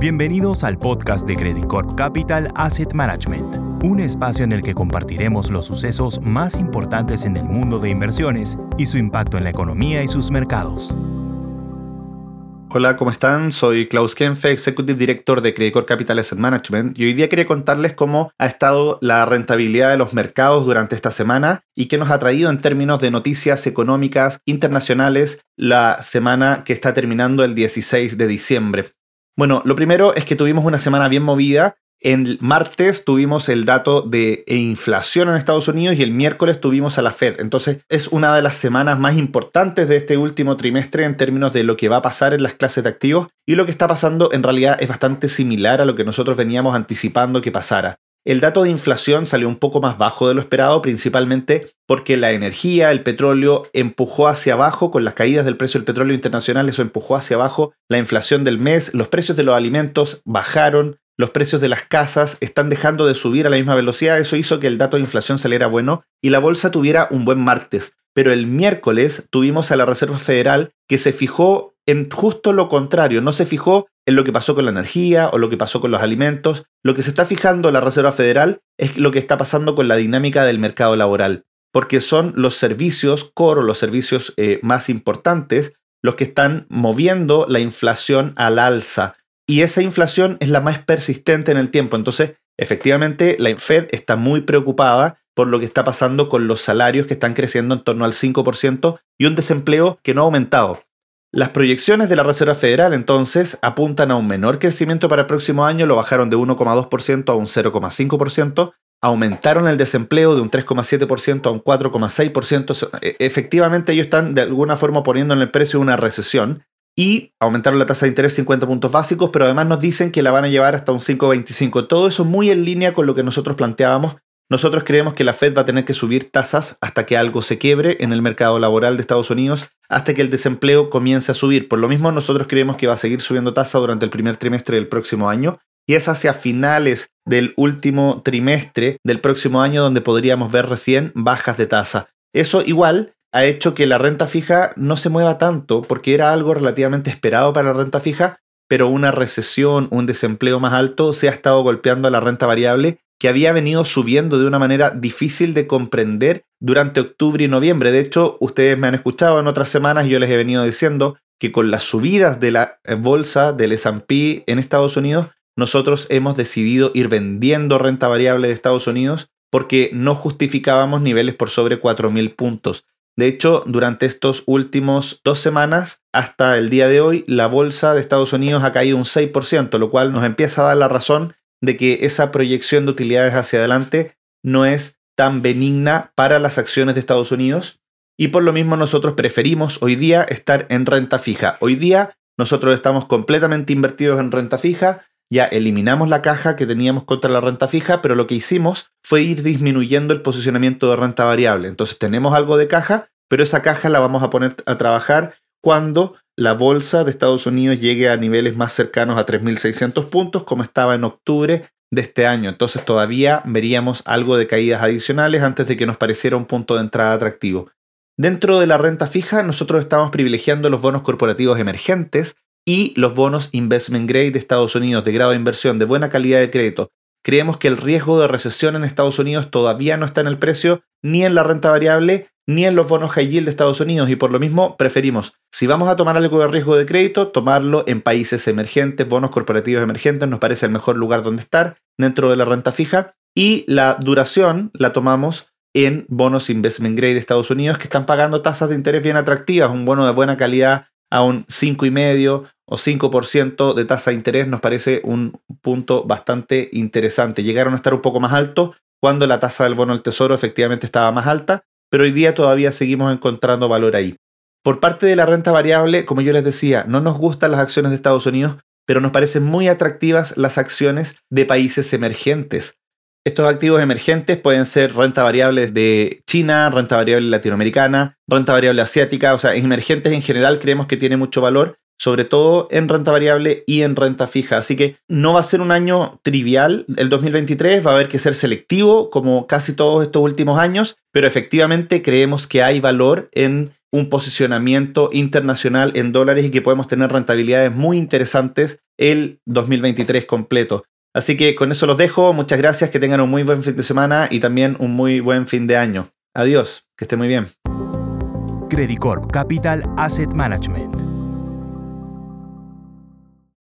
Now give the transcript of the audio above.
Bienvenidos al podcast de Credit Corp Capital Asset Management, un espacio en el que compartiremos los sucesos más importantes en el mundo de inversiones y su impacto en la economía y sus mercados. Hola, ¿cómo están? Soy Klaus Kenfe, Executive Director de Credit Corp Capital Asset Management y hoy día quería contarles cómo ha estado la rentabilidad de los mercados durante esta semana y qué nos ha traído en términos de noticias económicas internacionales la semana que está terminando el 16 de diciembre. Bueno, lo primero es que tuvimos una semana bien movida. El martes tuvimos el dato de inflación en Estados Unidos y el miércoles tuvimos a la Fed. Entonces es una de las semanas más importantes de este último trimestre en términos de lo que va a pasar en las clases de activos y lo que está pasando en realidad es bastante similar a lo que nosotros veníamos anticipando que pasara. El dato de inflación salió un poco más bajo de lo esperado, principalmente porque la energía, el petróleo, empujó hacia abajo, con las caídas del precio del petróleo internacional, eso empujó hacia abajo la inflación del mes, los precios de los alimentos bajaron, los precios de las casas están dejando de subir a la misma velocidad, eso hizo que el dato de inflación saliera bueno y la bolsa tuviera un buen martes. Pero el miércoles tuvimos a la Reserva Federal que se fijó en justo lo contrario, no se fijó en lo que pasó con la energía o lo que pasó con los alimentos. Lo que se está fijando la Reserva Federal es lo que está pasando con la dinámica del mercado laboral, porque son los servicios core o los servicios eh, más importantes los que están moviendo la inflación al alza. Y esa inflación es la más persistente en el tiempo. Entonces, efectivamente, la Fed está muy preocupada por lo que está pasando con los salarios que están creciendo en torno al 5% y un desempleo que no ha aumentado. Las proyecciones de la Reserva Federal entonces apuntan a un menor crecimiento para el próximo año, lo bajaron de 1,2% a un 0,5%, aumentaron el desempleo de un 3,7% a un 4,6%, e, efectivamente ellos están de alguna forma poniendo en el precio una recesión y aumentaron la tasa de interés 50 puntos básicos, pero además nos dicen que la van a llevar hasta un 5,25. Todo eso muy en línea con lo que nosotros planteábamos nosotros creemos que la Fed va a tener que subir tasas hasta que algo se quiebre en el mercado laboral de Estados Unidos, hasta que el desempleo comience a subir. Por lo mismo, nosotros creemos que va a seguir subiendo tasa durante el primer trimestre del próximo año y es hacia finales del último trimestre del próximo año donde podríamos ver recién bajas de tasa. Eso igual ha hecho que la renta fija no se mueva tanto porque era algo relativamente esperado para la renta fija, pero una recesión, un desempleo más alto se ha estado golpeando a la renta variable que había venido subiendo de una manera difícil de comprender durante octubre y noviembre. De hecho, ustedes me han escuchado en otras semanas y yo les he venido diciendo que con las subidas de la eh, bolsa del S&P en Estados Unidos, nosotros hemos decidido ir vendiendo renta variable de Estados Unidos porque no justificábamos niveles por sobre 4.000 puntos. De hecho, durante estos últimos dos semanas, hasta el día de hoy, la bolsa de Estados Unidos ha caído un 6%, lo cual nos empieza a dar la razón de que esa proyección de utilidades hacia adelante no es tan benigna para las acciones de Estados Unidos y por lo mismo nosotros preferimos hoy día estar en renta fija. Hoy día nosotros estamos completamente invertidos en renta fija, ya eliminamos la caja que teníamos contra la renta fija, pero lo que hicimos fue ir disminuyendo el posicionamiento de renta variable. Entonces tenemos algo de caja, pero esa caja la vamos a poner a trabajar cuando la bolsa de Estados Unidos llegue a niveles más cercanos a 3.600 puntos como estaba en octubre de este año. Entonces todavía veríamos algo de caídas adicionales antes de que nos pareciera un punto de entrada atractivo. Dentro de la renta fija, nosotros estamos privilegiando los bonos corporativos emergentes y los bonos investment grade de Estados Unidos de grado de inversión de buena calidad de crédito. Creemos que el riesgo de recesión en Estados Unidos todavía no está en el precio ni en la renta variable ni en los bonos high yield de Estados Unidos y por lo mismo preferimos, si vamos a tomar algo de riesgo de crédito, tomarlo en países emergentes, bonos corporativos emergentes, nos parece el mejor lugar donde estar dentro de la renta fija y la duración la tomamos en bonos investment grade de Estados Unidos que están pagando tasas de interés bien atractivas, un bono de buena calidad a un 5,5 o 5% de tasa de interés nos parece un punto bastante interesante. Llegaron a estar un poco más altos cuando la tasa del bono del tesoro efectivamente estaba más alta, pero hoy día todavía seguimos encontrando valor ahí. Por parte de la renta variable, como yo les decía, no nos gustan las acciones de Estados Unidos, pero nos parecen muy atractivas las acciones de países emergentes. Estos activos emergentes pueden ser renta variable de China, renta variable latinoamericana, renta variable asiática, o sea, emergentes en general creemos que tiene mucho valor sobre todo en renta variable y en renta fija. Así que no va a ser un año trivial el 2023, va a haber que ser selectivo como casi todos estos últimos años, pero efectivamente creemos que hay valor en un posicionamiento internacional en dólares y que podemos tener rentabilidades muy interesantes el 2023 completo. Así que con eso los dejo. Muchas gracias, que tengan un muy buen fin de semana y también un muy buen fin de año. Adiós, que esté muy bien. Credit Corp Capital Asset Management